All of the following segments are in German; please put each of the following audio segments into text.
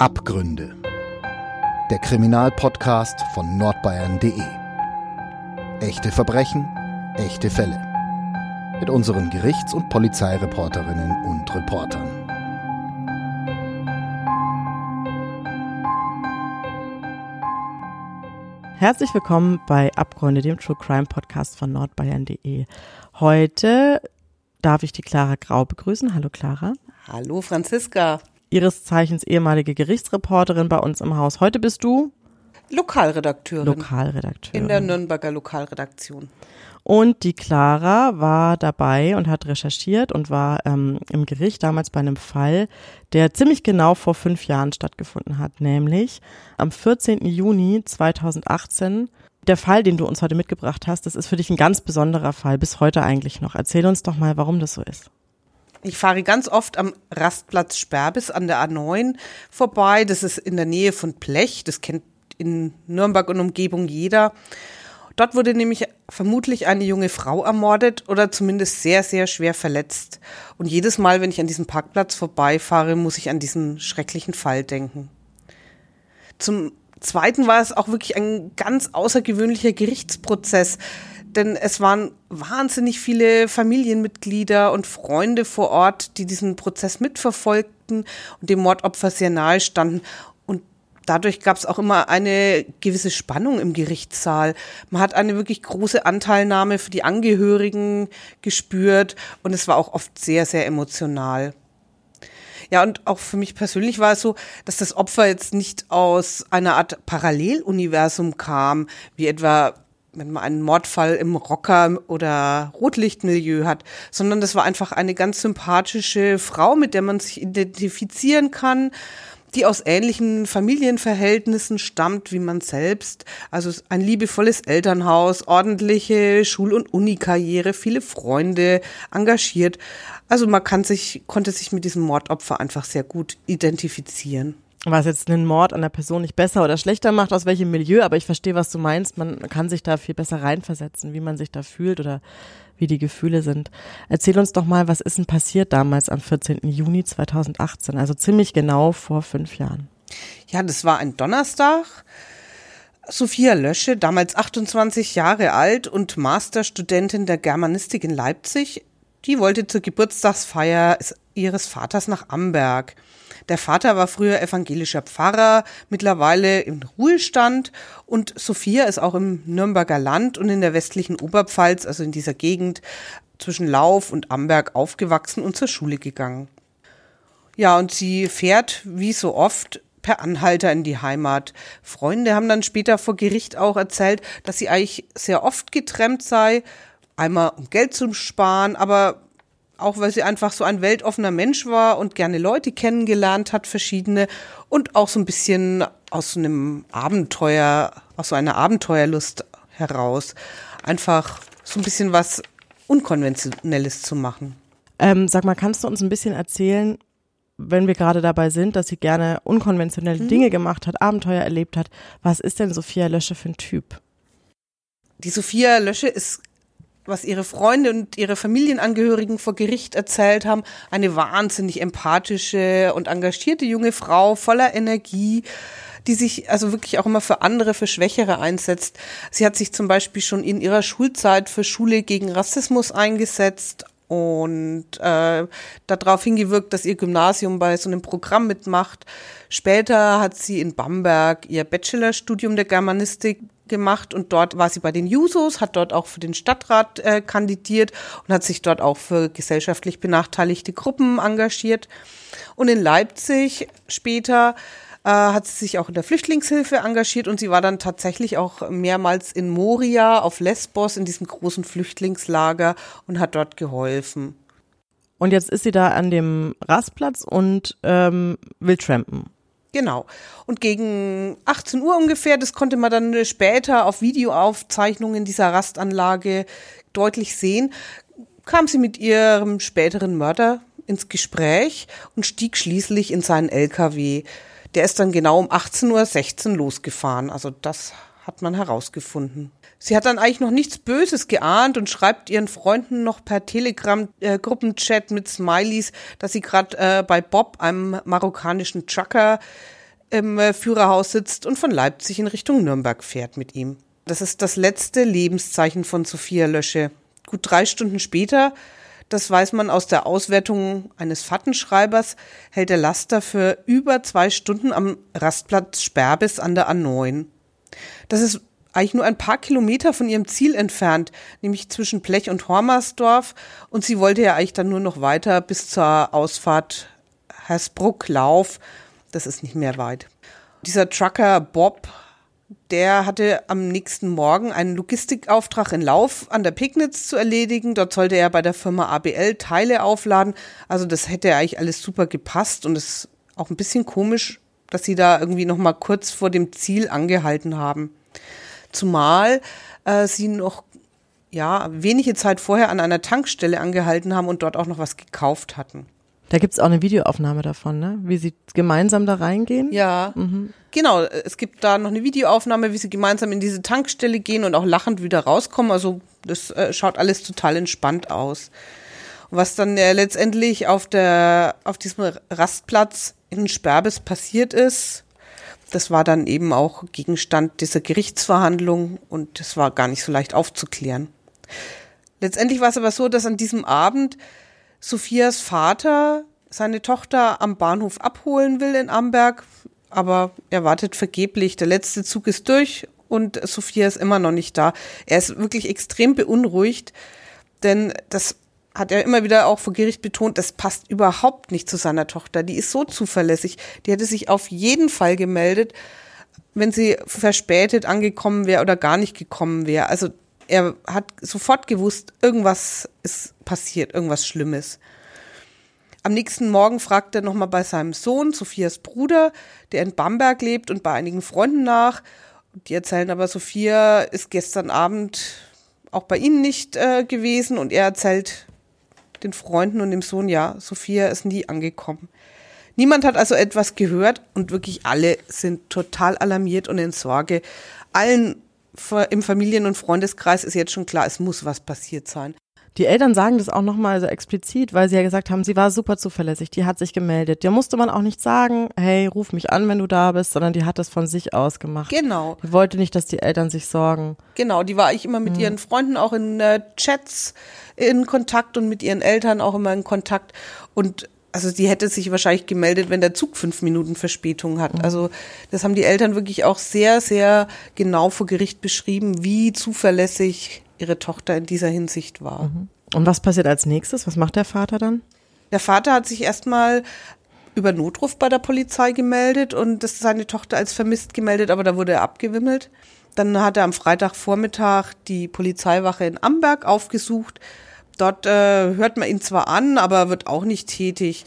Abgründe. Der Kriminalpodcast von nordbayern.de. Echte Verbrechen, echte Fälle. Mit unseren Gerichts- und Polizeireporterinnen und Reportern. Herzlich willkommen bei Abgründe, dem True Crime Podcast von nordbayern.de. Heute darf ich die Clara Grau begrüßen. Hallo Clara. Hallo Franziska. Ihres Zeichens ehemalige Gerichtsreporterin bei uns im Haus. Heute bist du Lokalredakteurin. Lokalredakteurin. In der Nürnberger Lokalredaktion. Und die Clara war dabei und hat recherchiert und war ähm, im Gericht damals bei einem Fall, der ziemlich genau vor fünf Jahren stattgefunden hat, nämlich am 14. Juni 2018. Der Fall, den du uns heute mitgebracht hast, das ist für dich ein ganz besonderer Fall, bis heute eigentlich noch. Erzähl uns doch mal, warum das so ist. Ich fahre ganz oft am Rastplatz Sperbis an der A9 vorbei. Das ist in der Nähe von Blech. Das kennt in Nürnberg und Umgebung jeder. Dort wurde nämlich vermutlich eine junge Frau ermordet oder zumindest sehr, sehr schwer verletzt. Und jedes Mal, wenn ich an diesem Parkplatz vorbeifahre, muss ich an diesen schrecklichen Fall denken. Zum Zweiten war es auch wirklich ein ganz außergewöhnlicher Gerichtsprozess denn es waren wahnsinnig viele Familienmitglieder und Freunde vor Ort, die diesen Prozess mitverfolgten und dem Mordopfer sehr nahe standen. Und dadurch gab es auch immer eine gewisse Spannung im Gerichtssaal. Man hat eine wirklich große Anteilnahme für die Angehörigen gespürt und es war auch oft sehr, sehr emotional. Ja, und auch für mich persönlich war es so, dass das Opfer jetzt nicht aus einer Art Paralleluniversum kam, wie etwa wenn man einen Mordfall im Rocker- oder Rotlichtmilieu hat, sondern das war einfach eine ganz sympathische Frau, mit der man sich identifizieren kann, die aus ähnlichen Familienverhältnissen stammt wie man selbst. Also ein liebevolles Elternhaus, ordentliche Schul- und Unikarriere, viele Freunde, engagiert. Also man kann sich, konnte sich mit diesem Mordopfer einfach sehr gut identifizieren was jetzt einen Mord an der Person nicht besser oder schlechter macht, aus welchem Milieu, aber ich verstehe, was du meinst. Man kann sich da viel besser reinversetzen, wie man sich da fühlt oder wie die Gefühle sind. Erzähl uns doch mal, was ist denn passiert damals am 14. Juni 2018, also ziemlich genau vor fünf Jahren? Ja, das war ein Donnerstag. Sophia Lösche, damals 28 Jahre alt und Masterstudentin der Germanistik in Leipzig, die wollte zur Geburtstagsfeier ihres Vaters nach Amberg. Der Vater war früher evangelischer Pfarrer, mittlerweile im Ruhestand und Sophia ist auch im Nürnberger Land und in der westlichen Oberpfalz, also in dieser Gegend zwischen Lauf und Amberg aufgewachsen und zur Schule gegangen. Ja, und sie fährt wie so oft per Anhalter in die Heimat. Freunde haben dann später vor Gericht auch erzählt, dass sie eigentlich sehr oft getrennt sei, einmal um Geld zu sparen, aber auch weil sie einfach so ein weltoffener Mensch war und gerne Leute kennengelernt hat, verschiedene und auch so ein bisschen aus so einem Abenteuer, aus so einer Abenteuerlust heraus, einfach so ein bisschen was Unkonventionelles zu machen. Ähm, sag mal, kannst du uns ein bisschen erzählen, wenn wir gerade dabei sind, dass sie gerne unkonventionelle mhm. Dinge gemacht hat, Abenteuer erlebt hat, was ist denn Sophia Lösche für ein Typ? Die Sophia Lösche ist was ihre Freunde und ihre Familienangehörigen vor Gericht erzählt haben. Eine wahnsinnig empathische und engagierte junge Frau voller Energie, die sich also wirklich auch immer für andere, für Schwächere einsetzt. Sie hat sich zum Beispiel schon in ihrer Schulzeit für Schule gegen Rassismus eingesetzt und äh, darauf hingewirkt, dass ihr Gymnasium bei so einem Programm mitmacht. Später hat sie in Bamberg ihr Bachelorstudium der Germanistik gemacht und dort war sie bei den Jusos, hat dort auch für den Stadtrat äh, kandidiert und hat sich dort auch für gesellschaftlich benachteiligte Gruppen engagiert. Und in Leipzig später äh, hat sie sich auch in der Flüchtlingshilfe engagiert und sie war dann tatsächlich auch mehrmals in Moria auf Lesbos in diesem großen Flüchtlingslager und hat dort geholfen. Und jetzt ist sie da an dem Rastplatz und ähm, will trampen. Genau. Und gegen 18 Uhr ungefähr, das konnte man dann später auf Videoaufzeichnungen dieser Rastanlage deutlich sehen, kam sie mit ihrem späteren Mörder ins Gespräch und stieg schließlich in seinen LKW. Der ist dann genau um 18.16 Uhr losgefahren. Also das hat man herausgefunden. Sie hat dann eigentlich noch nichts Böses geahnt und schreibt ihren Freunden noch per Telegram-Gruppenchat äh, mit Smileys, dass sie gerade äh, bei Bob, einem marokkanischen Trucker, im äh, Führerhaus sitzt und von Leipzig in Richtung Nürnberg fährt mit ihm. Das ist das letzte Lebenszeichen von Sophia Lösche. Gut drei Stunden später, das weiß man aus der Auswertung eines Fattenschreibers, hält der Laster für über zwei Stunden am Rastplatz Sperbis an der A9. Das ist eigentlich nur ein paar Kilometer von ihrem Ziel entfernt, nämlich zwischen Blech und Hormersdorf. Und sie wollte ja eigentlich dann nur noch weiter bis zur Ausfahrt Hersbruck-Lauf. Das ist nicht mehr weit. Dieser Trucker Bob der hatte am nächsten Morgen einen Logistikauftrag in Lauf an der Pignitz zu erledigen. Dort sollte er bei der Firma ABL Teile aufladen. Also das hätte eigentlich alles super gepasst und es ist auch ein bisschen komisch, dass sie da irgendwie noch mal kurz vor dem Ziel angehalten haben. Zumal äh, sie noch ja wenige Zeit vorher an einer Tankstelle angehalten haben und dort auch noch was gekauft hatten. Da gibt's auch eine Videoaufnahme davon, ne? Wie sie gemeinsam da reingehen. Ja, mhm. genau. Es gibt da noch eine Videoaufnahme, wie sie gemeinsam in diese Tankstelle gehen und auch lachend wieder rauskommen. Also das äh, schaut alles total entspannt aus. was dann äh, letztendlich auf der auf diesem Rastplatz in Sperbes passiert ist, das war dann eben auch Gegenstand dieser Gerichtsverhandlung und das war gar nicht so leicht aufzuklären. Letztendlich war es aber so, dass an diesem Abend Sophias Vater seine Tochter am Bahnhof abholen will in Amberg, aber er wartet vergeblich. Der letzte Zug ist durch und Sophia ist immer noch nicht da. Er ist wirklich extrem beunruhigt, denn das hat er immer wieder auch vor Gericht betont, das passt überhaupt nicht zu seiner Tochter. Die ist so zuverlässig. Die hätte sich auf jeden Fall gemeldet, wenn sie verspätet angekommen wäre oder gar nicht gekommen wäre. Also er hat sofort gewusst, irgendwas ist passiert, irgendwas Schlimmes. Am nächsten Morgen fragt er nochmal bei seinem Sohn, Sophias Bruder, der in Bamberg lebt und bei einigen Freunden nach. Die erzählen aber, Sophia ist gestern Abend auch bei ihnen nicht äh, gewesen und er erzählt den Freunden und dem Sohn, ja, Sophia ist nie angekommen. Niemand hat also etwas gehört und wirklich alle sind total alarmiert und in Sorge. Allen im Familien- und Freundeskreis ist jetzt schon klar, es muss was passiert sein. Die Eltern sagen das auch nochmal so explizit, weil sie ja gesagt haben, sie war super zuverlässig, die hat sich gemeldet. Der musste man auch nicht sagen, hey, ruf mich an, wenn du da bist, sondern die hat das von sich aus gemacht. Genau. Die wollte nicht, dass die Eltern sich sorgen. Genau, die war ich immer mit mhm. ihren Freunden auch in äh, Chats in Kontakt und mit ihren Eltern auch immer in Kontakt. Und also die hätte sich wahrscheinlich gemeldet, wenn der Zug fünf Minuten Verspätung hat. Mhm. Also das haben die Eltern wirklich auch sehr, sehr genau vor Gericht beschrieben, wie zuverlässig ihre Tochter in dieser Hinsicht war. Mhm. Und was passiert als nächstes? Was macht der Vater dann? Der Vater hat sich erstmal über Notruf bei der Polizei gemeldet und das seine Tochter als vermisst gemeldet, aber da wurde er abgewimmelt. Dann hat er am Freitagvormittag die Polizeiwache in Amberg aufgesucht. Dort äh, hört man ihn zwar an, aber wird auch nicht tätig.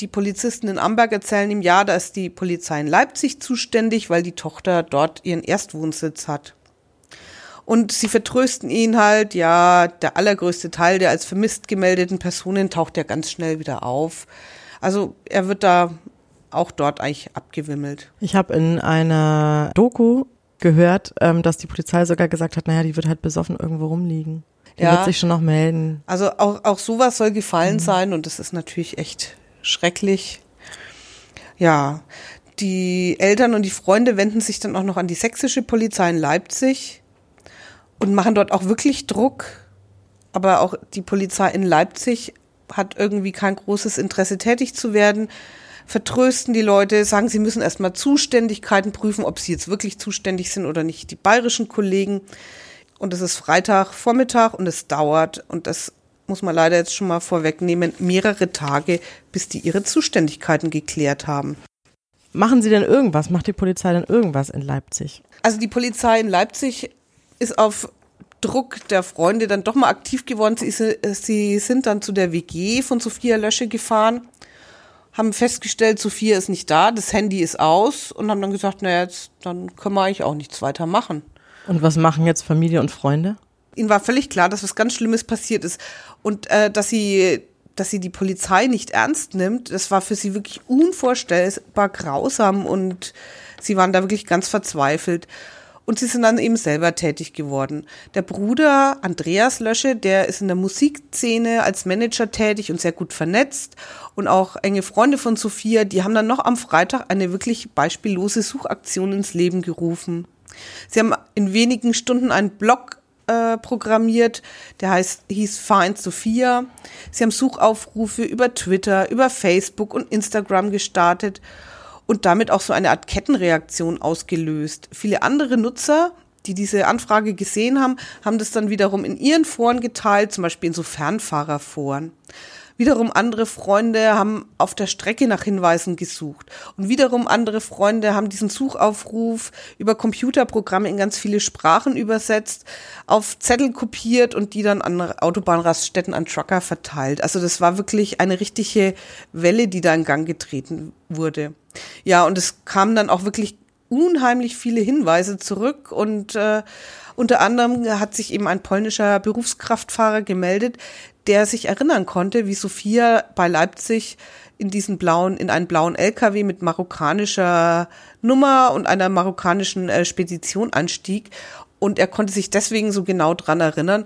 Die Polizisten in Amberg erzählen ihm, ja, da ist die Polizei in Leipzig zuständig, weil die Tochter dort ihren Erstwohnsitz hat. Und sie vertrösten ihn halt, ja, der allergrößte Teil der als vermisst gemeldeten Personen taucht ja ganz schnell wieder auf. Also er wird da auch dort eigentlich abgewimmelt. Ich habe in einer Doku gehört, ähm, dass die Polizei sogar gesagt hat, naja, die wird halt besoffen irgendwo rumliegen. Die ja, wird sich schon noch melden. Also auch, auch sowas soll gefallen mhm. sein und das ist natürlich echt schrecklich. Ja, die Eltern und die Freunde wenden sich dann auch noch an die sächsische Polizei in Leipzig und machen dort auch wirklich Druck. Aber auch die Polizei in Leipzig hat irgendwie kein großes Interesse, tätig zu werden. Vertrösten die Leute, sagen, sie müssen erstmal Zuständigkeiten prüfen, ob sie jetzt wirklich zuständig sind oder nicht. Die bayerischen Kollegen. Und es ist Freitag Vormittag und es dauert. Und das muss man leider jetzt schon mal vorwegnehmen, mehrere Tage, bis die ihre Zuständigkeiten geklärt haben. Machen Sie denn irgendwas? Macht die Polizei denn irgendwas in Leipzig? Also die Polizei in Leipzig ist auf Druck der Freunde dann doch mal aktiv geworden. Sie, sie sind dann zu der WG von Sophia Lösche gefahren, haben festgestellt, Sophia ist nicht da, das Handy ist aus und haben dann gesagt, naja, jetzt, dann können wir eigentlich auch nichts weiter machen. Und was machen jetzt Familie und Freunde? Ihnen war völlig klar, dass was ganz Schlimmes passiert ist und äh, dass sie dass sie die Polizei nicht ernst nimmt, das war für sie wirklich unvorstellbar grausam und sie waren da wirklich ganz verzweifelt. Und sie sind dann eben selber tätig geworden. Der Bruder Andreas Lösche, der ist in der Musikszene als Manager tätig und sehr gut vernetzt und auch enge Freunde von Sophia, die haben dann noch am Freitag eine wirklich beispiellose Suchaktion ins Leben gerufen. Sie haben in wenigen Stunden einen Blog äh, programmiert, der heißt, hieß Find Sophia. Sie haben Suchaufrufe über Twitter, über Facebook und Instagram gestartet und damit auch so eine Art Kettenreaktion ausgelöst. Viele andere Nutzer, die diese Anfrage gesehen haben, haben das dann wiederum in ihren Foren geteilt, zum Beispiel in so Fernfahrerforen. Wiederum andere Freunde haben auf der Strecke nach Hinweisen gesucht. Und wiederum andere Freunde haben diesen Suchaufruf über Computerprogramme in ganz viele Sprachen übersetzt, auf Zettel kopiert und die dann an Autobahnraststätten an Trucker verteilt. Also das war wirklich eine richtige Welle, die da in Gang getreten wurde. Ja, und es kamen dann auch wirklich unheimlich viele Hinweise zurück und äh, unter anderem hat sich eben ein polnischer Berufskraftfahrer gemeldet, der sich erinnern konnte, wie Sophia bei Leipzig in diesen blauen, in einen blauen LKW mit marokkanischer Nummer und einer marokkanischen äh, Spedition anstieg. Und er konnte sich deswegen so genau dran erinnern,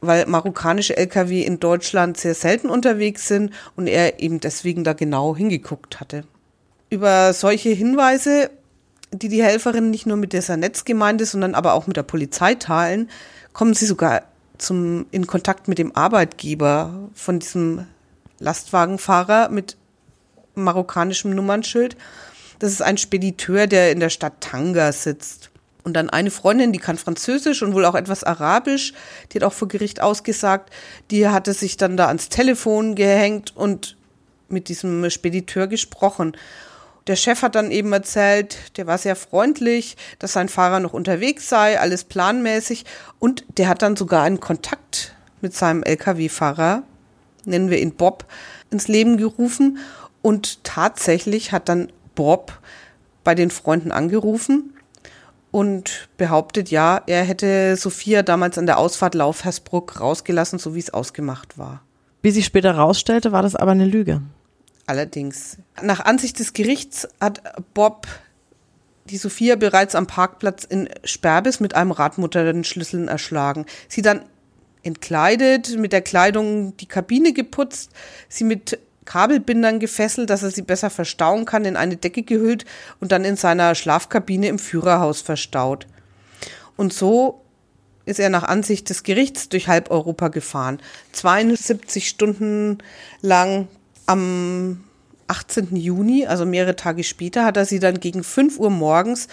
weil marokkanische LKW in Deutschland sehr selten unterwegs sind und er eben deswegen da genau hingeguckt hatte. Über solche Hinweise, die die Helferinnen nicht nur mit dieser Netzgemeinde, sondern aber auch mit der Polizei teilen, kommen sie sogar zum, in Kontakt mit dem Arbeitgeber von diesem Lastwagenfahrer mit marokkanischem Nummernschild. Das ist ein Spediteur, der in der Stadt Tanga sitzt. Und dann eine Freundin, die kann Französisch und wohl auch etwas Arabisch, die hat auch vor Gericht ausgesagt, die hatte sich dann da ans Telefon gehängt und mit diesem Spediteur gesprochen. Der Chef hat dann eben erzählt, der war sehr freundlich, dass sein Fahrer noch unterwegs sei, alles planmäßig. Und der hat dann sogar einen Kontakt mit seinem Lkw-Fahrer, nennen wir ihn Bob, ins Leben gerufen. Und tatsächlich hat dann Bob bei den Freunden angerufen und behauptet, ja, er hätte Sophia damals an der Ausfahrt Laufhersbruck rausgelassen, so wie es ausgemacht war. Wie sich später herausstellte, war das aber eine Lüge. Allerdings. Nach Ansicht des Gerichts hat Bob die Sophia bereits am Parkplatz in Sperbis mit einem Radmutterschlüsseln erschlagen. Sie dann entkleidet, mit der Kleidung die Kabine geputzt, sie mit Kabelbindern gefesselt, dass er sie besser verstauen kann, in eine Decke gehüllt und dann in seiner Schlafkabine im Führerhaus verstaut. Und so ist er nach Ansicht des Gerichts durch halb Europa gefahren. 72 Stunden lang am 18. Juni, also mehrere Tage später, hat er sie dann gegen 5 Uhr morgens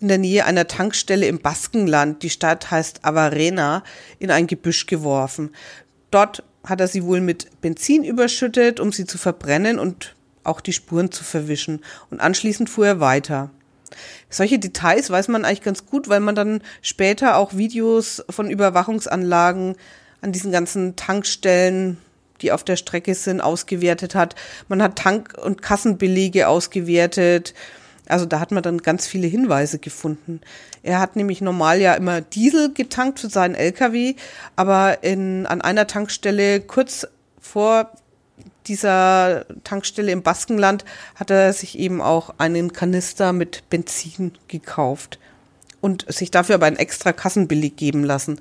in der Nähe einer Tankstelle im Baskenland, die Stadt heißt Avarena, in ein Gebüsch geworfen. Dort hat er sie wohl mit Benzin überschüttet, um sie zu verbrennen und auch die Spuren zu verwischen. Und anschließend fuhr er weiter. Solche Details weiß man eigentlich ganz gut, weil man dann später auch Videos von Überwachungsanlagen an diesen ganzen Tankstellen die auf der Strecke sind, ausgewertet hat. Man hat Tank- und Kassenbelege ausgewertet. Also da hat man dann ganz viele Hinweise gefunden. Er hat nämlich normal ja immer Diesel getankt für seinen LKW, aber in, an einer Tankstelle kurz vor dieser Tankstelle im Baskenland hat er sich eben auch einen Kanister mit Benzin gekauft und sich dafür aber einen extra Kassenbeleg geben lassen.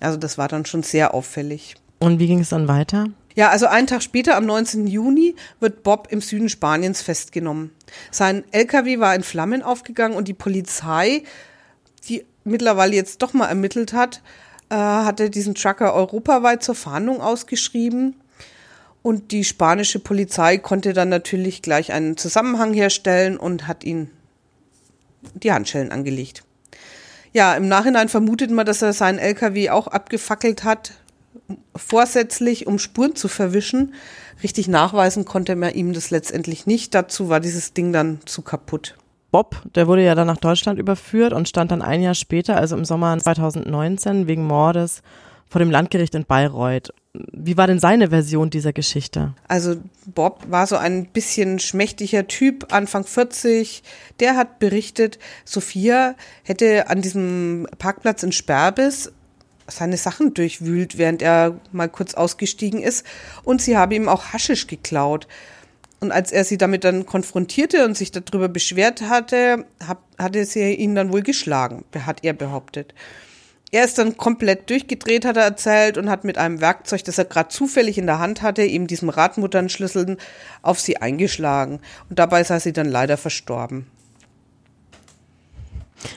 Also das war dann schon sehr auffällig. Und wie ging es dann weiter? Ja, also einen Tag später, am 19. Juni, wird Bob im Süden Spaniens festgenommen. Sein LKW war in Flammen aufgegangen und die Polizei, die mittlerweile jetzt doch mal ermittelt hat, äh, hatte diesen Trucker europaweit zur Fahndung ausgeschrieben. Und die spanische Polizei konnte dann natürlich gleich einen Zusammenhang herstellen und hat ihn die Handschellen angelegt. Ja, im Nachhinein vermutet man, dass er seinen LKW auch abgefackelt hat, vorsätzlich, um Spuren zu verwischen. Richtig nachweisen konnte man ihm das letztendlich nicht. Dazu war dieses Ding dann zu kaputt. Bob, der wurde ja dann nach Deutschland überführt und stand dann ein Jahr später, also im Sommer 2019, wegen Mordes vor dem Landgericht in Bayreuth. Wie war denn seine Version dieser Geschichte? Also Bob war so ein bisschen schmächtiger Typ, Anfang 40. Der hat berichtet, Sophia hätte an diesem Parkplatz in Sperbis seine Sachen durchwühlt, während er mal kurz ausgestiegen ist. Und sie habe ihm auch Haschisch geklaut. Und als er sie damit dann konfrontierte und sich darüber beschwert hatte, hat, hatte sie ihn dann wohl geschlagen, hat er behauptet. Er ist dann komplett durchgedreht, hat er erzählt, und hat mit einem Werkzeug, das er gerade zufällig in der Hand hatte, eben diesem Radmutternschlüssel, auf sie eingeschlagen. Und dabei sei sie dann leider verstorben.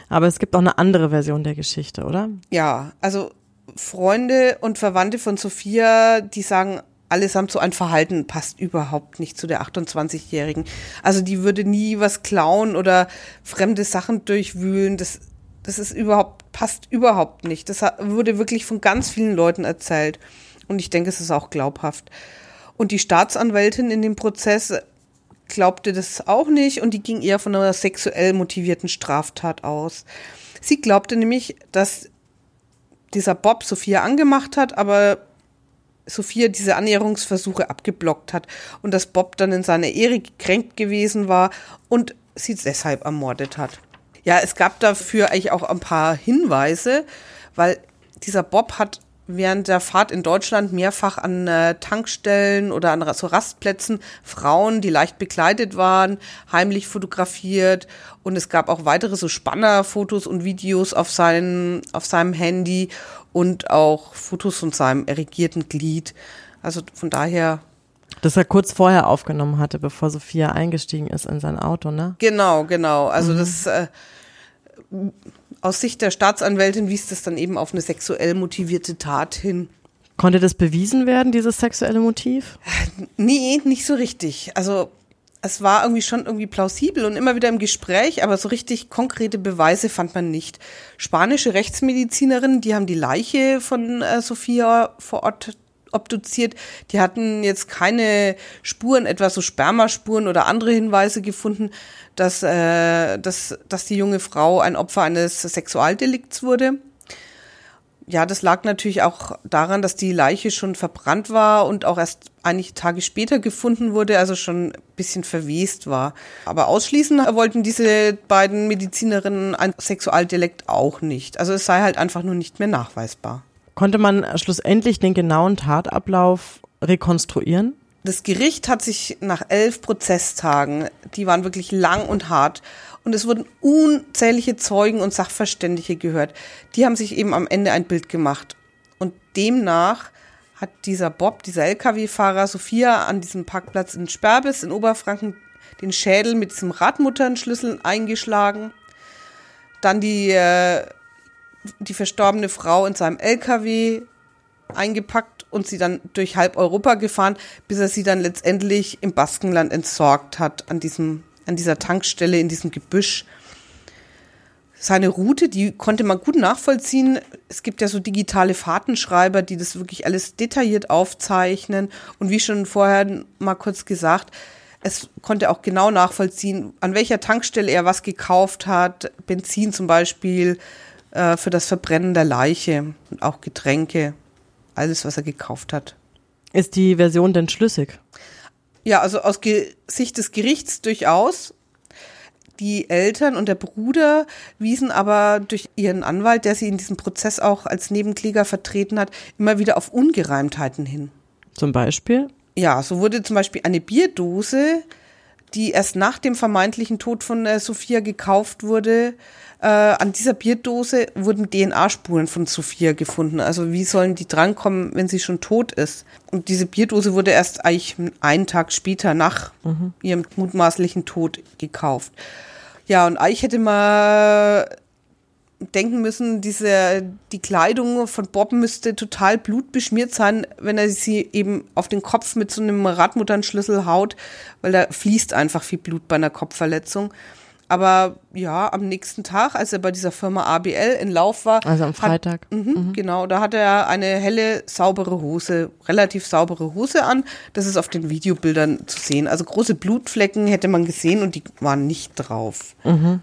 Aber es gibt auch eine andere Version der Geschichte, oder? Ja, also Freunde und Verwandte von Sophia, die sagen allesamt so ein Verhalten passt überhaupt nicht zu der 28-Jährigen. Also die würde nie was klauen oder fremde Sachen durchwühlen. Das, das ist überhaupt, passt überhaupt nicht. Das wurde wirklich von ganz vielen Leuten erzählt. Und ich denke, es ist auch glaubhaft. Und die Staatsanwältin in dem Prozess glaubte das auch nicht und die ging eher von einer sexuell motivierten Straftat aus. Sie glaubte nämlich, dass dieser Bob Sophia angemacht hat, aber Sophia diese Annäherungsversuche abgeblockt hat und dass Bob dann in seiner Ehre gekränkt gewesen war und sie deshalb ermordet hat. Ja, es gab dafür eigentlich auch ein paar Hinweise, weil dieser Bob hat während der Fahrt in Deutschland mehrfach an äh, Tankstellen oder an so Rastplätzen Frauen, die leicht bekleidet waren, heimlich fotografiert und es gab auch weitere so Spannerfotos und Videos auf seinem auf seinem Handy und auch Fotos von seinem erregierten Glied. Also von daher das er kurz vorher aufgenommen hatte, bevor Sophia eingestiegen ist in sein Auto, ne? Genau, genau. Also mhm. das äh, aus Sicht der Staatsanwältin wies das dann eben auf eine sexuell motivierte Tat hin. Konnte das bewiesen werden, dieses sexuelle Motiv? Nee, nicht so richtig. Also es war irgendwie schon irgendwie plausibel und immer wieder im Gespräch, aber so richtig konkrete Beweise fand man nicht. Spanische Rechtsmedizinerinnen, die haben die Leiche von äh, Sophia vor Ort obduziert. Die hatten jetzt keine Spuren, etwa so Spermaspuren oder andere Hinweise gefunden, dass, äh, dass, dass die junge Frau ein Opfer eines Sexualdelikts wurde. Ja, das lag natürlich auch daran, dass die Leiche schon verbrannt war und auch erst einige Tage später gefunden wurde, also schon ein bisschen verwest war. Aber ausschließen wollten diese beiden Medizinerinnen ein Sexualdelikt auch nicht. Also es sei halt einfach nur nicht mehr nachweisbar. Konnte man schlussendlich den genauen Tatablauf rekonstruieren? Das Gericht hat sich nach elf Prozesstagen, die waren wirklich lang und hart, und es wurden unzählige Zeugen und Sachverständige gehört. Die haben sich eben am Ende ein Bild gemacht. Und demnach hat dieser Bob, dieser Lkw-Fahrer Sophia an diesem Parkplatz in Sperbis in Oberfranken den Schädel mit diesem Radmutternschlüssel eingeschlagen. Dann die äh, die verstorbene Frau in seinem LKW eingepackt und sie dann durch halb Europa gefahren, bis er sie dann letztendlich im Baskenland entsorgt hat, an diesem, an dieser Tankstelle, in diesem Gebüsch. Seine Route, die konnte man gut nachvollziehen. Es gibt ja so digitale Fahrtenschreiber, die das wirklich alles detailliert aufzeichnen. Und wie schon vorher mal kurz gesagt, es konnte auch genau nachvollziehen, an welcher Tankstelle er was gekauft hat, Benzin zum Beispiel, äh, für das Verbrennen der Leiche und auch Getränke, alles, was er gekauft hat. Ist die Version denn schlüssig? Ja, also aus Ge Sicht des Gerichts durchaus. Die Eltern und der Bruder wiesen aber durch ihren Anwalt, der sie in diesem Prozess auch als Nebenkläger vertreten hat, immer wieder auf Ungereimtheiten hin. Zum Beispiel? Ja, so wurde zum Beispiel eine Bierdose, die erst nach dem vermeintlichen Tod von äh, Sophia gekauft wurde, äh, an dieser Bierdose wurden DNA-Spuren von Sophia gefunden. Also wie sollen die drankommen, wenn sie schon tot ist? Und diese Bierdose wurde erst eigentlich einen Tag später nach mhm. ihrem mutmaßlichen Tod gekauft. Ja, und eigentlich hätte man denken müssen, diese, die Kleidung von Bob müsste total blutbeschmiert sein, wenn er sie eben auf den Kopf mit so einem Radmutternschlüssel haut, weil da fließt einfach viel Blut bei einer Kopfverletzung. Aber ja, am nächsten Tag, als er bei dieser Firma ABL in Lauf war. Also am Freitag. Hat, mh, mhm. Genau, da hatte er eine helle, saubere Hose, relativ saubere Hose an. Das ist auf den Videobildern zu sehen. Also große Blutflecken hätte man gesehen und die waren nicht drauf. Mhm.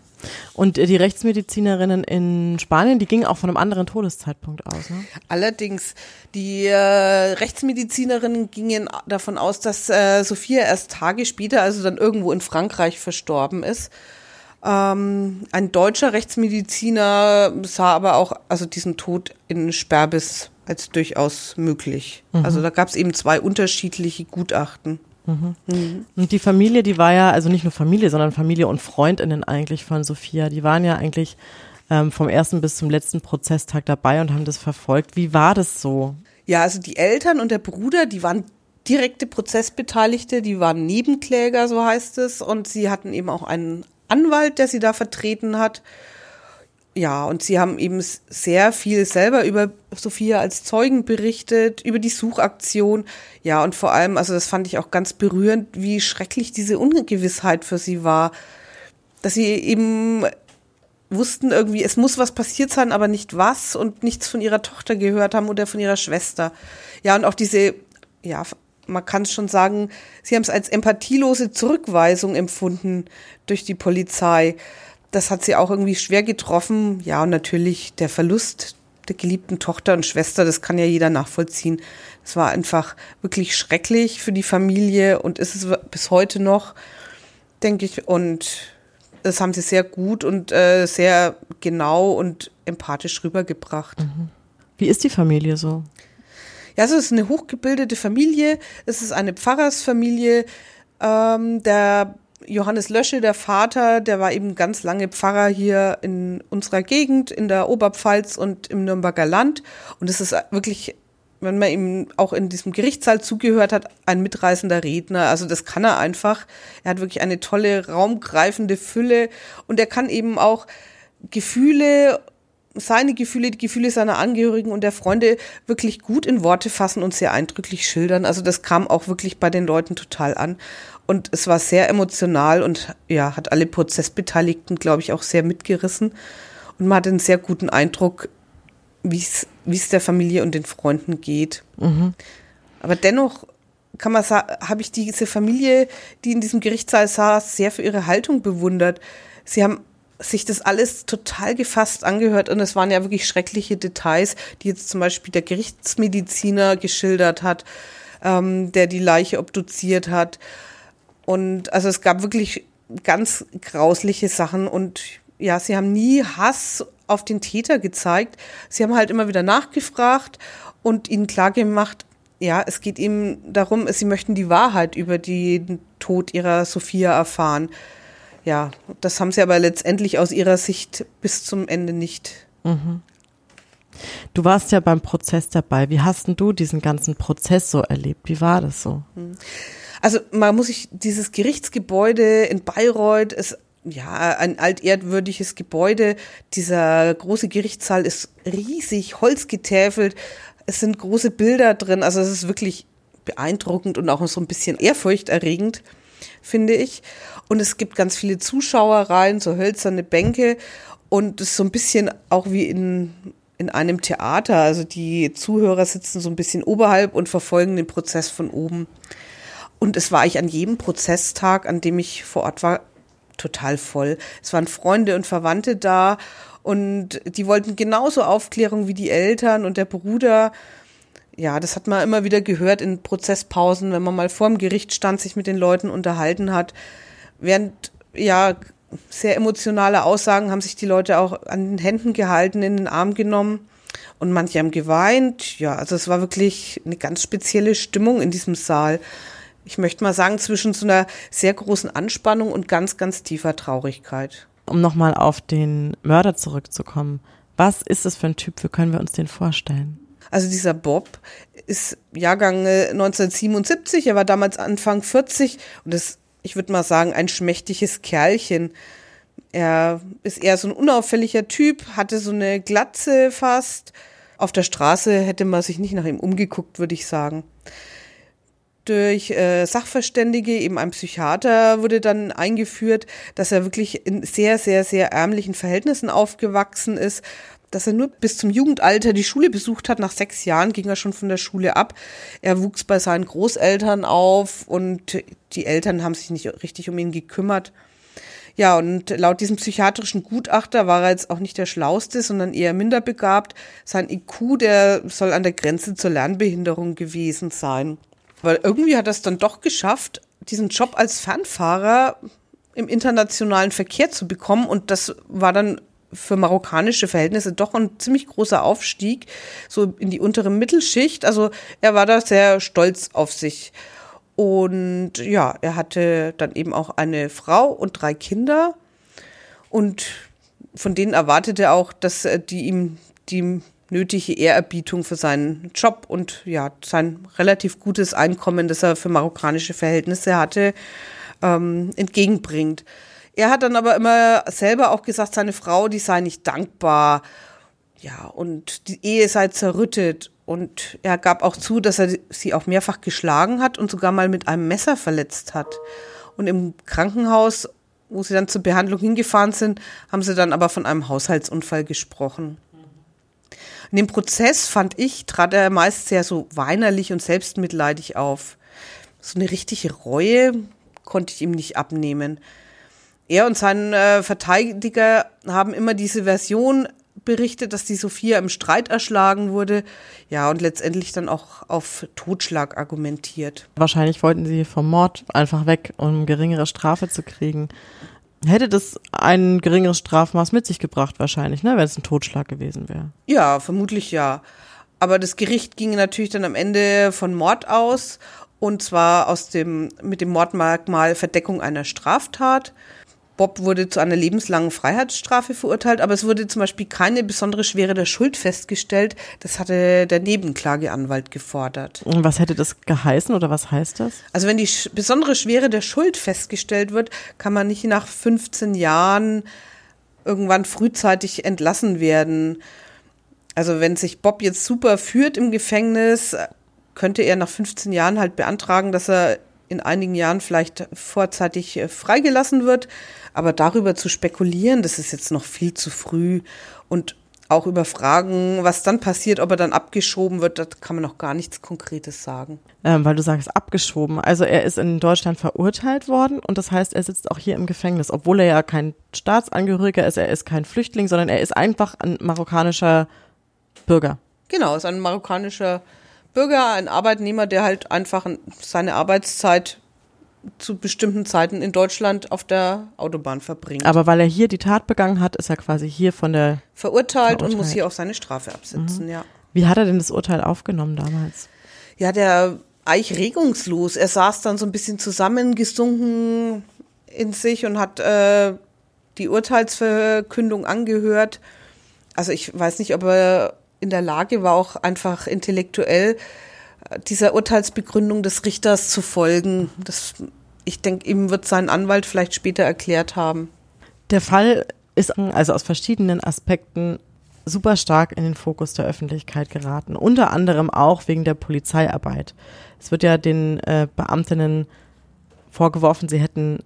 Und die Rechtsmedizinerinnen in Spanien, die gingen auch von einem anderen Todeszeitpunkt aus. Ne? Allerdings, die äh, Rechtsmedizinerinnen gingen davon aus, dass äh, Sophia erst Tage später, also dann irgendwo in Frankreich verstorben ist. Ähm, ein deutscher Rechtsmediziner sah aber auch also diesen Tod in Sperbis als durchaus möglich. Mhm. Also da gab es eben zwei unterschiedliche Gutachten. Mhm. Mhm. Und die Familie, die war ja, also nicht nur Familie, sondern Familie und Freundinnen eigentlich von Sophia, die waren ja eigentlich ähm, vom ersten bis zum letzten Prozesstag dabei und haben das verfolgt. Wie war das so? Ja, also die Eltern und der Bruder, die waren direkte Prozessbeteiligte, die waren Nebenkläger, so heißt es, und sie hatten eben auch einen Anwalt, der sie da vertreten hat. Ja, und sie haben eben sehr viel selber über Sophia als Zeugen berichtet, über die Suchaktion. Ja, und vor allem, also das fand ich auch ganz berührend, wie schrecklich diese Ungewissheit für sie war. Dass sie eben wussten irgendwie, es muss was passiert sein, aber nicht was und nichts von ihrer Tochter gehört haben oder von ihrer Schwester. Ja, und auch diese, ja, man kann es schon sagen, sie haben es als empathielose Zurückweisung empfunden durch die Polizei das hat sie auch irgendwie schwer getroffen. Ja, und natürlich der Verlust der geliebten Tochter und Schwester, das kann ja jeder nachvollziehen. Es war einfach wirklich schrecklich für die Familie und ist es bis heute noch, denke ich. Und das haben sie sehr gut und äh, sehr genau und empathisch rübergebracht. Mhm. Wie ist die Familie so? Ja, es ist eine hochgebildete Familie. Es ist eine Pfarrersfamilie. Ähm, der Johannes Lösche, der Vater, der war eben ganz lange Pfarrer hier in unserer Gegend, in der Oberpfalz und im Nürnberger Land. Und es ist wirklich, wenn man ihm auch in diesem Gerichtssaal zugehört hat, ein mitreißender Redner. Also das kann er einfach. Er hat wirklich eine tolle, raumgreifende Fülle und er kann eben auch Gefühle seine Gefühle, die Gefühle seiner Angehörigen und der Freunde wirklich gut in Worte fassen und sehr eindrücklich schildern. Also das kam auch wirklich bei den Leuten total an. Und es war sehr emotional und ja, hat alle Prozessbeteiligten, glaube ich, auch sehr mitgerissen. Und man hat einen sehr guten Eindruck, wie es der Familie und den Freunden geht. Mhm. Aber dennoch kann man sagen, habe ich diese Familie, die in diesem Gerichtssaal saß, sehr für ihre Haltung bewundert. Sie haben sich das alles total gefasst angehört und es waren ja wirklich schreckliche Details, die jetzt zum Beispiel der Gerichtsmediziner geschildert hat, ähm, der die Leiche obduziert hat. Und also es gab wirklich ganz grausliche Sachen und ja, sie haben nie Hass auf den Täter gezeigt. Sie haben halt immer wieder nachgefragt und ihnen klargemacht, ja, es geht ihm darum, sie möchten die Wahrheit über den Tod ihrer Sophia erfahren. Ja, das haben sie aber letztendlich aus ihrer Sicht bis zum Ende nicht. Mhm. Du warst ja beim Prozess dabei. Wie hast denn du diesen ganzen Prozess so erlebt? Wie war das so? Mhm. Also man muss sich dieses Gerichtsgebäude in Bayreuth ist ja, ein altehrwürdiges Gebäude. Dieser große Gerichtssaal ist riesig, holzgetäfelt. Es sind große Bilder drin. Also es ist wirklich beeindruckend und auch so ein bisschen ehrfurchterregend, finde ich. Und es gibt ganz viele Zuschauereien, so hölzerne Bänke. Und es ist so ein bisschen auch wie in, in einem Theater. Also die Zuhörer sitzen so ein bisschen oberhalb und verfolgen den Prozess von oben. Und es war eigentlich an jedem Prozesstag, an dem ich vor Ort war, total voll. Es waren Freunde und Verwandte da und die wollten genauso Aufklärung wie die Eltern und der Bruder. Ja, das hat man immer wieder gehört in Prozesspausen, wenn man mal vor dem Gericht stand, sich mit den Leuten unterhalten hat. Während, ja, sehr emotionale Aussagen haben sich die Leute auch an den Händen gehalten, in den Arm genommen und manche haben geweint. Ja, also es war wirklich eine ganz spezielle Stimmung in diesem Saal ich möchte mal sagen, zwischen so einer sehr großen Anspannung und ganz, ganz tiefer Traurigkeit. Um nochmal auf den Mörder zurückzukommen. Was ist das für ein Typ? Wie können wir uns den vorstellen? Also dieser Bob ist Jahrgang 1977, er war damals Anfang 40 und ist, ich würde mal sagen, ein schmächtiges Kerlchen. Er ist eher so ein unauffälliger Typ, hatte so eine Glatze fast. Auf der Straße hätte man sich nicht nach ihm umgeguckt, würde ich sagen durch äh, Sachverständige, eben ein Psychiater, wurde dann eingeführt, dass er wirklich in sehr, sehr, sehr ärmlichen Verhältnissen aufgewachsen ist, dass er nur bis zum Jugendalter die Schule besucht hat. Nach sechs Jahren ging er schon von der Schule ab. Er wuchs bei seinen Großeltern auf und die Eltern haben sich nicht richtig um ihn gekümmert. Ja, und laut diesem psychiatrischen Gutachter war er jetzt auch nicht der Schlauste, sondern eher minderbegabt. Sein IQ, der soll an der Grenze zur Lernbehinderung gewesen sein. Weil irgendwie hat er es dann doch geschafft, diesen Job als Fernfahrer im internationalen Verkehr zu bekommen. Und das war dann für marokkanische Verhältnisse doch ein ziemlich großer Aufstieg, so in die untere Mittelschicht. Also er war da sehr stolz auf sich. Und ja, er hatte dann eben auch eine Frau und drei Kinder. Und von denen erwartete er auch, dass äh, die ihm die nötige Ehrerbietung für seinen Job und ja, sein relativ gutes Einkommen, das er für marokkanische Verhältnisse hatte, ähm, entgegenbringt. Er hat dann aber immer selber auch gesagt, seine Frau, die sei nicht dankbar. Ja, und die Ehe sei zerrüttet. Und er gab auch zu, dass er sie auch mehrfach geschlagen hat und sogar mal mit einem Messer verletzt hat. Und im Krankenhaus, wo sie dann zur Behandlung hingefahren sind, haben sie dann aber von einem Haushaltsunfall gesprochen. In dem Prozess fand ich, trat er meist sehr so weinerlich und selbstmitleidig auf. So eine richtige Reue konnte ich ihm nicht abnehmen. Er und sein äh, Verteidiger haben immer diese Version berichtet, dass die Sophia im Streit erschlagen wurde. Ja, und letztendlich dann auch auf Totschlag argumentiert. Wahrscheinlich wollten sie vom Mord einfach weg, um geringere Strafe zu kriegen. Hätte das ein geringeres Strafmaß mit sich gebracht, wahrscheinlich, ne, wenn es ein Totschlag gewesen wäre. Ja, vermutlich ja. Aber das Gericht ging natürlich dann am Ende von Mord aus und zwar aus dem, mit dem Mordmerkmal Verdeckung einer Straftat. Bob wurde zu einer lebenslangen Freiheitsstrafe verurteilt, aber es wurde zum Beispiel keine besondere Schwere der Schuld festgestellt. Das hatte der Nebenklageanwalt gefordert. Und was hätte das geheißen oder was heißt das? Also wenn die besondere Schwere der Schuld festgestellt wird, kann man nicht nach 15 Jahren irgendwann frühzeitig entlassen werden. Also wenn sich Bob jetzt super führt im Gefängnis, könnte er nach 15 Jahren halt beantragen, dass er in einigen Jahren vielleicht vorzeitig äh, freigelassen wird. Aber darüber zu spekulieren, das ist jetzt noch viel zu früh. Und auch über Fragen, was dann passiert, ob er dann abgeschoben wird, da kann man noch gar nichts Konkretes sagen. Ähm, weil du sagst, abgeschoben. Also er ist in Deutschland verurteilt worden und das heißt, er sitzt auch hier im Gefängnis, obwohl er ja kein Staatsangehöriger ist, er ist kein Flüchtling, sondern er ist einfach ein marokkanischer Bürger. Genau, ist ein marokkanischer Bürger, ein Arbeitnehmer, der halt einfach seine Arbeitszeit zu bestimmten Zeiten in Deutschland auf der Autobahn verbringt. Aber weil er hier die Tat begangen hat, ist er quasi hier von der verurteilt, verurteilt. und muss hier auch seine Strafe absitzen, mhm. ja. Wie hat er denn das Urteil aufgenommen damals? Ja, der eigentlich regungslos. Er saß dann so ein bisschen zusammengesunken in sich und hat äh, die Urteilsverkündung angehört. Also ich weiß nicht, ob er in der Lage war, auch einfach intellektuell dieser Urteilsbegründung des Richters zu folgen. Das, ich denke, ihm wird sein Anwalt vielleicht später erklärt haben. Der Fall ist also aus verschiedenen Aspekten super stark in den Fokus der Öffentlichkeit geraten. Unter anderem auch wegen der Polizeiarbeit. Es wird ja den äh, Beamtinnen vorgeworfen, sie hätten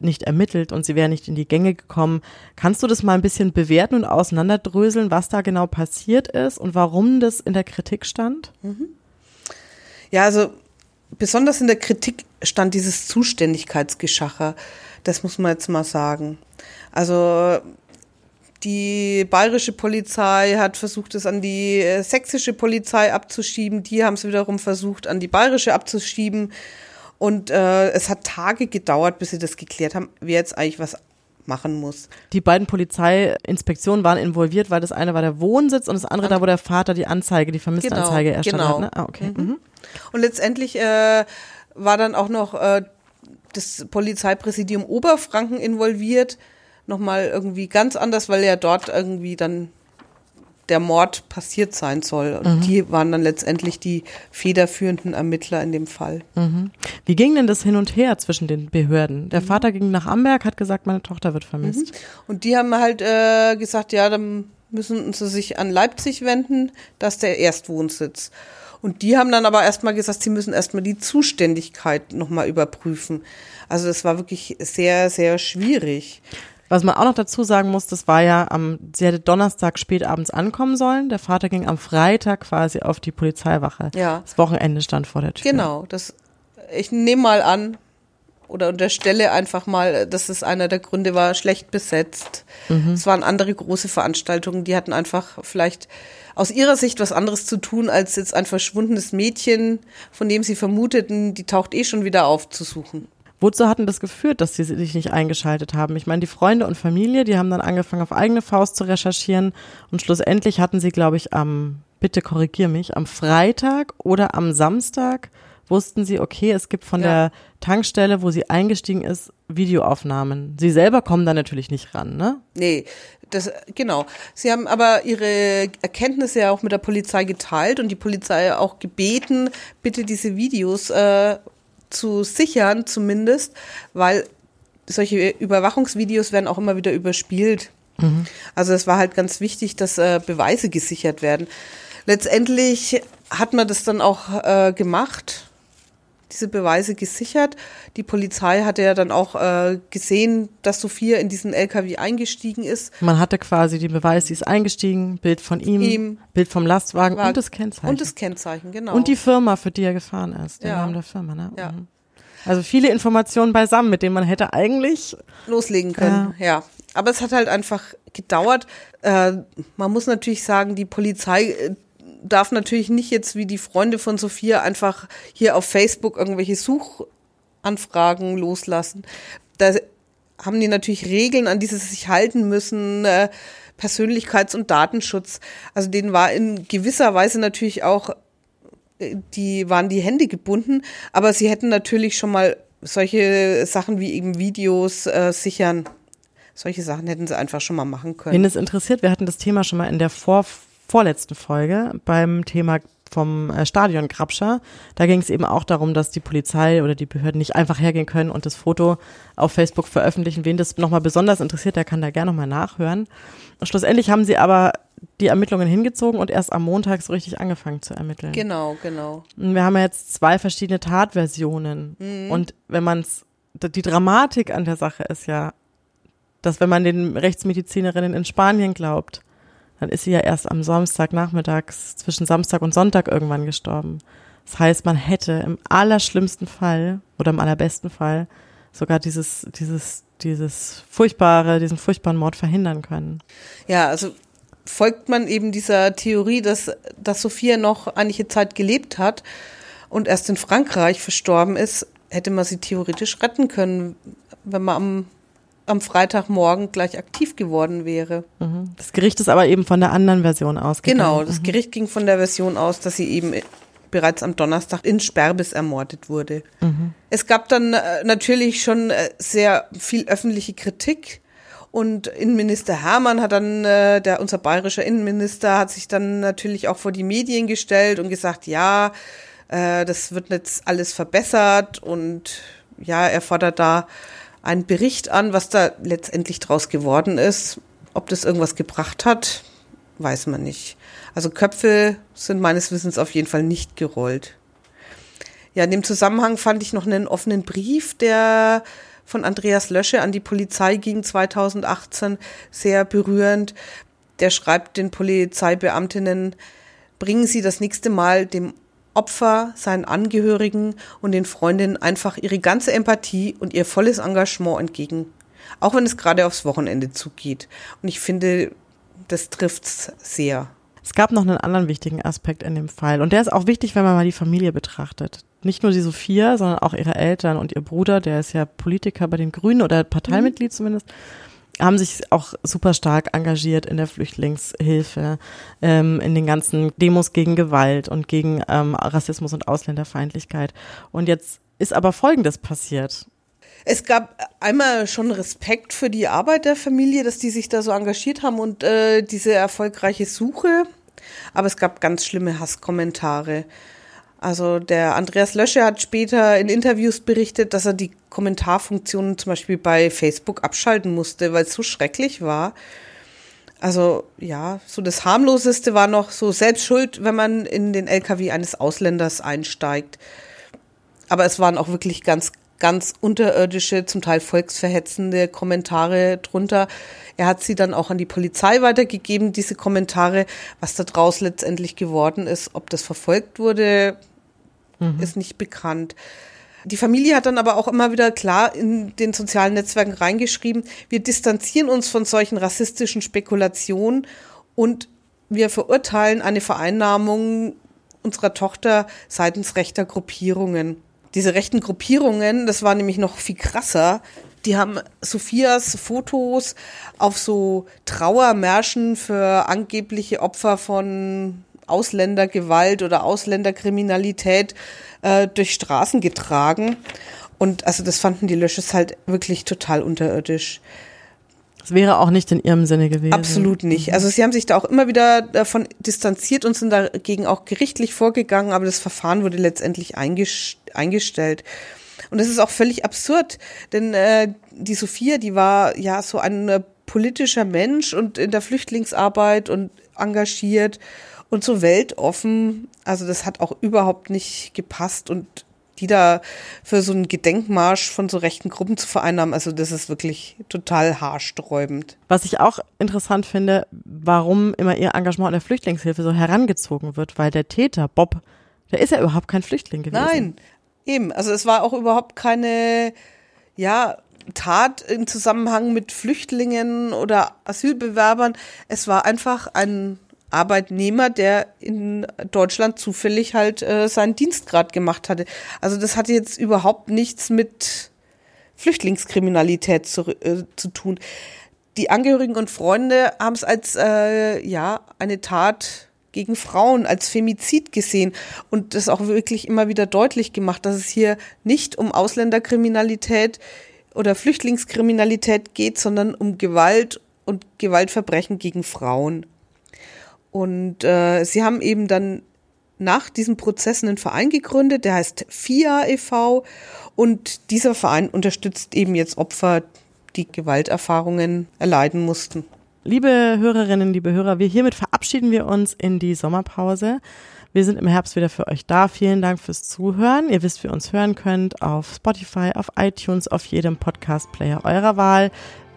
nicht ermittelt und sie wären nicht in die Gänge gekommen. Kannst du das mal ein bisschen bewerten und auseinanderdröseln, was da genau passiert ist und warum das in der Kritik stand? Mhm. Ja, also besonders in der Kritik stand dieses Zuständigkeitsgeschacher. Das muss man jetzt mal sagen. Also die bayerische Polizei hat versucht, es an die äh, sächsische Polizei abzuschieben. Die haben es wiederum versucht, an die bayerische abzuschieben. Und äh, es hat Tage gedauert, bis sie das geklärt haben, wer jetzt eigentlich was machen muss. Die beiden Polizeiinspektionen waren involviert, weil das eine war der Wohnsitz und das andere da, wo der Vater die Anzeige, die Vermisstenanzeige genau, erstattet genau. hat. Ne? Ah, okay. Mhm. Mhm. Und letztendlich äh, war dann auch noch äh, das Polizeipräsidium Oberfranken involviert. Nochmal irgendwie ganz anders, weil ja dort irgendwie dann der Mord passiert sein soll. Und mhm. die waren dann letztendlich die federführenden Ermittler in dem Fall. Mhm. Wie ging denn das hin und her zwischen den Behörden? Der mhm. Vater ging nach Amberg, hat gesagt, meine Tochter wird vermisst. Mhm. Und die haben halt äh, gesagt, ja, dann müssen sie sich an Leipzig wenden, das ist der Erstwohnsitz. Und die haben dann aber erstmal gesagt, sie müssen erstmal die Zuständigkeit nochmal überprüfen. Also das war wirklich sehr, sehr schwierig. Was man auch noch dazu sagen muss, das war ja am, sie hätte Donnerstag spätabends ankommen sollen. Der Vater ging am Freitag quasi auf die Polizeiwache. Ja. Das Wochenende stand vor der Tür. Genau, das, ich nehme mal an oder unterstelle einfach mal, dass es einer der Gründe war, schlecht besetzt. Mhm. Es waren andere große Veranstaltungen, die hatten einfach vielleicht aus ihrer Sicht was anderes zu tun, als jetzt ein verschwundenes Mädchen, von dem sie vermuteten, die taucht eh schon wieder auf, zu suchen. Wozu hatten das geführt, dass sie sich nicht eingeschaltet haben? Ich meine, die Freunde und Familie, die haben dann angefangen, auf eigene Faust zu recherchieren und schlussendlich hatten sie, glaube ich, am, bitte korrigier mich, am Freitag oder am Samstag wussten sie, okay, es gibt von Ja. der Tankstelle, wo sie eingestiegen ist, Videoaufnahmen. Sie selber kommen da natürlich nicht ran, ne? Nee, das, genau. Sie haben aber ihre Erkenntnisse ja auch mit der Polizei geteilt und die Polizei auch gebeten, bitte diese Videos äh, zu sichern zumindest, weil solche Überwachungsvideos werden auch immer wieder überspielt. Also es war halt ganz wichtig, dass äh, Beweise gesichert werden. Letztendlich hat man das dann auch äh, gemacht, diese Beweise gesichert. Die Polizei hatte ja dann auch äh, gesehen, dass Sophia in diesen LKW eingestiegen ist. Man hatte quasi den Beweis, sie ist eingestiegen, Bild von ihm, Ihm. Bild vom Lastwagen und das Kennzeichen. Und das Kennzeichen, genau. Und die Firma, für die er gefahren ist, den Ja. Namen der Firma, ne? Ja. Mhm. Also viele Informationen beisammen, mit denen man hätte eigentlich loslegen können. Ja. Aber es hat halt einfach gedauert. Äh, man muss natürlich sagen, die Polizei äh, darf natürlich nicht jetzt wie die Freunde von Sophia einfach hier auf Facebook irgendwelche Suchanfragen loslassen. Da haben die natürlich Regeln, an die sie sich halten müssen. Äh, Persönlichkeits- und Datenschutz. Also denen war in gewisser Weise natürlich auch äh, die waren die Hände gebunden, aber sie hätten natürlich schon mal solche Sachen wie eben Videos äh, sichern. Solche Sachen hätten sie einfach schon mal machen können. Wen es interessiert, wir hatten das Thema schon mal in der vor, vorletzten Folge beim Thema vom äh, Stadion Grabscher. Da ging es eben auch darum, dass die Polizei oder die Behörden nicht einfach hergehen können und das Foto auf Facebook veröffentlichen. Wen das nochmal besonders interessiert, der kann da gerne nochmal nachhören. Und schlussendlich haben sie aber die Ermittlungen hingezogen und erst am Montag so richtig angefangen zu ermitteln. Genau, genau. Und Wir haben ja jetzt zwei verschiedene Tatversionen. Und wenn man es, die Dramatik an der Sache ist ja, dass wenn man den Rechtsmedizinerinnen in Spanien glaubt, dann ist sie ja erst am Samstag nachmittags zwischen Samstag und Sonntag irgendwann gestorben. Das heißt, man hätte im allerschlimmsten Fall oder im allerbesten Fall sogar dieses, dieses, dieses furchtbare, diesen furchtbaren Mord verhindern können. Ja, also folgt man eben dieser Theorie, dass, dass Sophia noch einige Zeit gelebt hat und erst in Frankreich verstorben ist, hätte man sie theoretisch retten können, wenn man am, am Freitagmorgen gleich aktiv geworden wäre. Mhm. Das Gericht ist aber eben von der anderen Version ausgegangen. Genau, das Gericht ging von der Version aus, dass sie eben bereits am Donnerstag in Sperbis ermordet wurde. Es gab dann äh, natürlich schon äh, sehr viel öffentliche Kritik und Innenminister Hermann hat dann, äh, der unser bayerischer Innenminister, hat sich dann natürlich auch vor die Medien gestellt und gesagt, ja, äh, das wird jetzt alles verbessert und ja, er fordert da einen Bericht an, was da letztendlich draus geworden ist. Ob das irgendwas gebracht hat, weiß man nicht. Also Köpfe sind meines Wissens auf jeden Fall nicht gerollt. Ja, in dem Zusammenhang fand ich noch einen offenen Brief, der von Andreas Lösche an die Polizei ging 2018, sehr berührend. Der schreibt den Polizeibeamtinnen, bringen Sie das nächste Mal dem Opfer, seinen Angehörigen und den Freundinnen einfach ihre ganze Empathie und ihr volles Engagement entgegen. Auch wenn es gerade aufs Wochenende zugeht. Und ich finde, das trifft's sehr. Es gab noch einen anderen wichtigen Aspekt in dem Fall. Und der ist auch wichtig, wenn man mal die Familie betrachtet. Nicht nur die Sophia, sondern auch ihre Eltern und ihr Bruder, der ist ja Politiker bei den Grünen oder Parteimitglied zumindest, haben sich auch super stark engagiert in der Flüchtlingshilfe, ähm, in den ganzen Demos gegen Gewalt und gegen ähm, Rassismus und Ausländerfeindlichkeit. Und jetzt ist aber Folgendes passiert. Es gab einmal schon Respekt für die Arbeit der Familie, dass die sich da so engagiert haben und äh, diese erfolgreiche Suche. Aber es gab ganz schlimme Hasskommentare. Also der Andreas Lösche hat später in Interviews berichtet, dass er die Kommentarfunktionen zum Beispiel bei Facebook abschalten musste, weil es so schrecklich war. Also ja, so das harmloseste war noch so Selbstschuld, wenn man in den LKW eines Ausländers einsteigt. Aber es waren auch wirklich ganz, ganz unterirdische, zum Teil volksverhetzende Kommentare drunter. Er hat sie dann auch an die Polizei weitergegeben, diese Kommentare. Was da draus letztendlich geworden ist, ob das verfolgt wurde, ist nicht bekannt. Die Familie hat dann aber auch immer wieder klar in den sozialen Netzwerken reingeschrieben, wir distanzieren uns von solchen rassistischen Spekulationen und wir verurteilen eine Vereinnahmung unserer Tochter seitens rechter Gruppierungen. Diese rechten Gruppierungen, das war nämlich noch viel krasser, die haben Sophias Fotos auf so Trauermärschen für angebliche Opfer von Ausländergewalt oder Ausländerkriminalität äh, durch Straßen getragen. Und also das fanden die Lösches halt wirklich total unterirdisch. Das wäre auch nicht in ihrem Sinne gewesen. Absolut nicht. Also sie haben sich da auch immer wieder davon distanziert und sind dagegen auch gerichtlich vorgegangen, aber das Verfahren wurde letztendlich eingestellt. Und das ist auch völlig absurd, denn äh, die Sophia, die war ja so ein äh, politischer Mensch und in der Flüchtlingsarbeit und engagiert und so weltoffen. Also das hat auch überhaupt nicht gepasst und die da für so einen Gedenkmarsch von so rechten Gruppen zu vereinnahmen, also das ist wirklich total haarsträubend. Was ich auch interessant finde, warum immer ihr Engagement in der Flüchtlingshilfe so herangezogen wird, weil der Täter, Bob, der ist ja überhaupt kein Flüchtling gewesen. Nein, eben. Also es war auch überhaupt keine, ja, Tat im Zusammenhang mit Flüchtlingen oder Asylbewerbern. Es war einfach ein Arbeitnehmer, der in Deutschland zufällig halt äh, seinen Dienstgrad gemacht hatte. Also das hatte jetzt überhaupt nichts mit Flüchtlingskriminalität zu, äh, zu tun. Die Angehörigen und Freunde haben es als äh, ja eine Tat gegen Frauen als Femizid gesehen und das auch wirklich immer wieder deutlich gemacht, dass es hier nicht um Ausländerkriminalität oder Flüchtlingskriminalität geht, sondern um Gewalt und Gewaltverbrechen gegen Frauen. Und äh, sie haben eben dann nach diesen Prozessen einen Verein gegründet, der heißt FIA e.V. Und dieser Verein unterstützt eben jetzt Opfer, die Gewalterfahrungen erleiden mussten. Liebe Hörerinnen, liebe Hörer, wir hiermit verabschieden wir uns in die Sommerpause. Wir sind im Herbst wieder für euch da. Vielen Dank fürs Zuhören. Ihr wisst, wie ihr uns hören könnt auf Spotify, auf iTunes, auf jedem Podcast-Player eurer Wahl.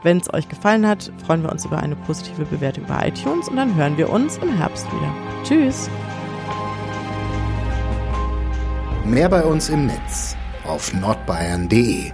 Wenn es euch gefallen hat, freuen wir uns über eine positive Bewertung bei iTunes und dann hören wir uns im Herbst wieder. Tschüss! Mehr bei uns im Netz auf nordbayern.de